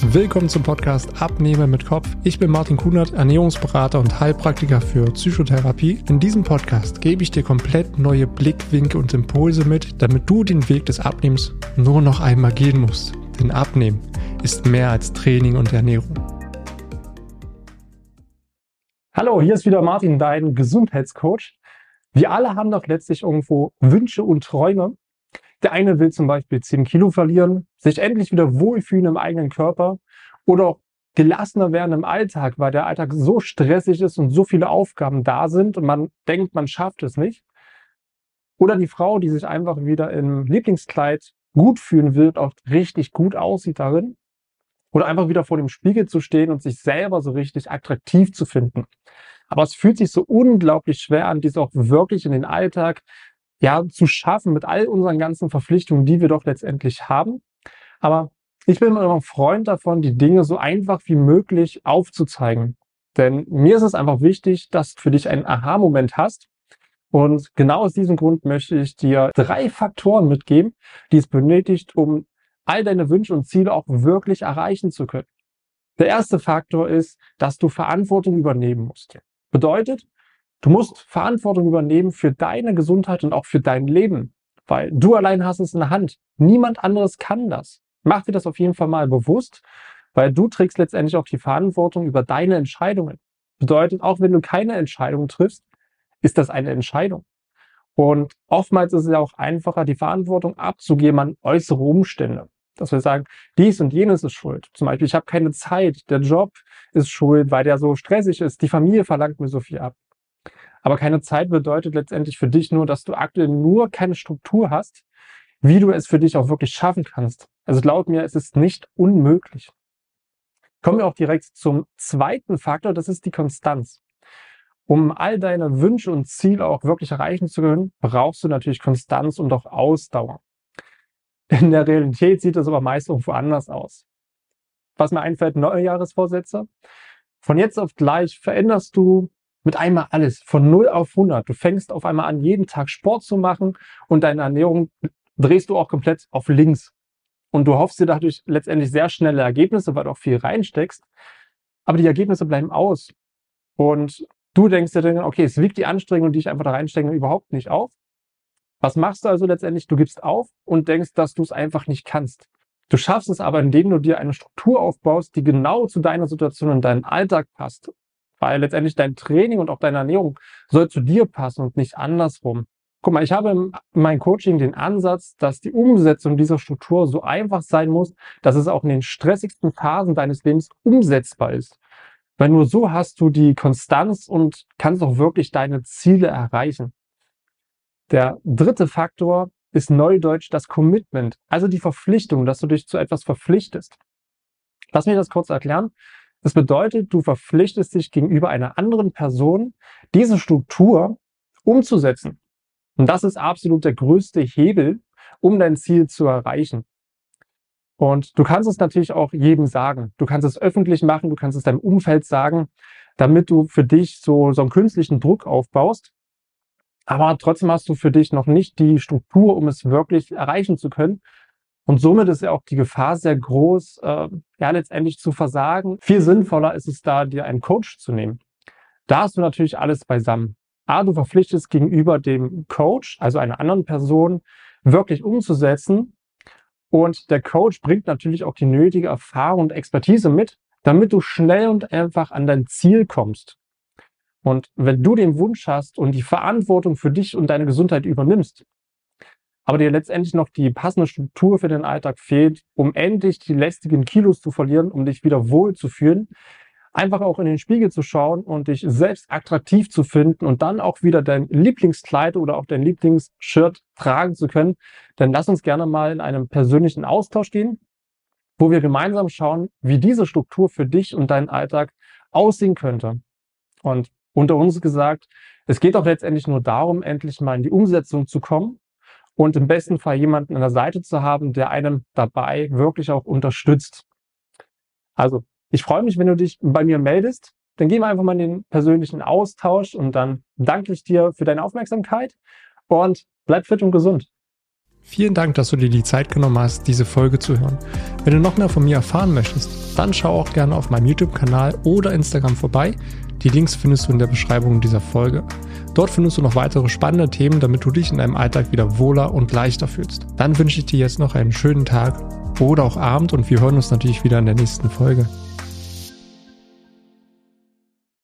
Willkommen zum Podcast Abnehmen mit Kopf. Ich bin Martin Kunert, Ernährungsberater und Heilpraktiker für Psychotherapie. In diesem Podcast gebe ich dir komplett neue Blickwinkel und Impulse mit, damit du den Weg des Abnehmens nur noch einmal gehen musst. Denn Abnehmen ist mehr als Training und Ernährung. Hallo, hier ist wieder Martin, dein Gesundheitscoach. Wir alle haben doch letztlich irgendwo Wünsche und Träume. Der eine will zum Beispiel 10 Kilo verlieren, sich endlich wieder wohlfühlen im eigenen Körper oder auch gelassener werden im Alltag, weil der Alltag so stressig ist und so viele Aufgaben da sind und man denkt, man schafft es nicht. Oder die Frau, die sich einfach wieder im Lieblingskleid gut fühlen will auch richtig gut aussieht darin. Oder einfach wieder vor dem Spiegel zu stehen und sich selber so richtig attraktiv zu finden. Aber es fühlt sich so unglaublich schwer an, dies auch wirklich in den Alltag ja, zu schaffen mit all unseren ganzen Verpflichtungen, die wir doch letztendlich haben. Aber ich bin immer ein Freund davon, die Dinge so einfach wie möglich aufzuzeigen. Denn mir ist es einfach wichtig, dass du für dich einen Aha-Moment hast. Und genau aus diesem Grund möchte ich dir drei Faktoren mitgeben, die es benötigt, um all deine Wünsche und Ziele auch wirklich erreichen zu können. Der erste Faktor ist, dass du Verantwortung übernehmen musst. Bedeutet, Du musst Verantwortung übernehmen für deine Gesundheit und auch für dein Leben, weil du allein hast es in der Hand. Niemand anderes kann das. Mach dir das auf jeden Fall mal bewusst, weil du trägst letztendlich auch die Verantwortung über deine Entscheidungen. Bedeutet, auch wenn du keine Entscheidung triffst, ist das eine Entscheidung. Und oftmals ist es ja auch einfacher, die Verantwortung abzugeben an äußere Umstände. Dass wir sagen, dies und jenes ist schuld. Zum Beispiel, ich habe keine Zeit, der Job ist schuld, weil der so stressig ist, die Familie verlangt mir so viel ab. Aber keine Zeit bedeutet letztendlich für dich nur, dass du aktuell nur keine Struktur hast, wie du es für dich auch wirklich schaffen kannst. Also laut mir, es ist nicht unmöglich. Kommen wir auch direkt zum zweiten Faktor, das ist die Konstanz. Um all deine Wünsche und Ziele auch wirklich erreichen zu können, brauchst du natürlich Konstanz und auch Ausdauer. In der Realität sieht das aber meist irgendwo anders aus. Was mir einfällt, Neujahresvorsätze. Von jetzt auf gleich veränderst du mit einmal alles von 0 auf 100. Du fängst auf einmal an, jeden Tag Sport zu machen und deine Ernährung drehst du auch komplett auf links. Und du hoffst dir dadurch letztendlich sehr schnelle Ergebnisse, weil du auch viel reinsteckst. Aber die Ergebnisse bleiben aus. Und du denkst dir dann, okay, es wiegt die Anstrengung, die ich einfach da reinstecke, überhaupt nicht auf. Was machst du also letztendlich? Du gibst auf und denkst, dass du es einfach nicht kannst. Du schaffst es aber, indem du dir eine Struktur aufbaust, die genau zu deiner Situation und deinem Alltag passt weil letztendlich dein Training und auch deine Ernährung soll zu dir passen und nicht andersrum. Guck mal, ich habe in meinem Coaching den Ansatz, dass die Umsetzung dieser Struktur so einfach sein muss, dass es auch in den stressigsten Phasen deines Lebens umsetzbar ist. Weil nur so hast du die Konstanz und kannst auch wirklich deine Ziele erreichen. Der dritte Faktor ist neudeutsch das Commitment, also die Verpflichtung, dass du dich zu etwas verpflichtest. Lass mich das kurz erklären. Das bedeutet, du verpflichtest dich gegenüber einer anderen Person, diese Struktur umzusetzen. Und das ist absolut der größte Hebel, um dein Ziel zu erreichen. Und du kannst es natürlich auch jedem sagen. Du kannst es öffentlich machen, du kannst es deinem Umfeld sagen, damit du für dich so, so einen künstlichen Druck aufbaust. Aber trotzdem hast du für dich noch nicht die Struktur, um es wirklich erreichen zu können. Und somit ist ja auch die Gefahr sehr groß, äh, ja, letztendlich zu versagen. Viel sinnvoller ist es da, dir einen Coach zu nehmen. Da hast du natürlich alles beisammen. A, du verpflichtest gegenüber dem Coach, also einer anderen Person, wirklich umzusetzen. Und der Coach bringt natürlich auch die nötige Erfahrung und Expertise mit, damit du schnell und einfach an dein Ziel kommst. Und wenn du den Wunsch hast und die Verantwortung für dich und deine Gesundheit übernimmst, aber dir letztendlich noch die passende Struktur für den Alltag fehlt, um endlich die lästigen Kilos zu verlieren, um dich wieder wohl zu fühlen, einfach auch in den Spiegel zu schauen und dich selbst attraktiv zu finden und dann auch wieder dein Lieblingskleid oder auch dein Lieblingsshirt tragen zu können, dann lass uns gerne mal in einem persönlichen Austausch gehen, wo wir gemeinsam schauen, wie diese Struktur für dich und deinen Alltag aussehen könnte. Und unter uns gesagt, es geht auch letztendlich nur darum, endlich mal in die Umsetzung zu kommen und im besten Fall jemanden an der Seite zu haben, der einem dabei wirklich auch unterstützt. Also, ich freue mich, wenn du dich bei mir meldest. Dann gehen wir einfach mal in den persönlichen Austausch und dann danke ich dir für deine Aufmerksamkeit und bleib fit und gesund. Vielen Dank, dass du dir die Zeit genommen hast, diese Folge zu hören. Wenn du noch mehr von mir erfahren möchtest, dann schau auch gerne auf meinem YouTube-Kanal oder Instagram vorbei. Die Links findest du in der Beschreibung dieser Folge. Dort findest du noch weitere spannende Themen, damit du dich in deinem Alltag wieder wohler und leichter fühlst. Dann wünsche ich dir jetzt noch einen schönen Tag oder auch Abend und wir hören uns natürlich wieder in der nächsten Folge.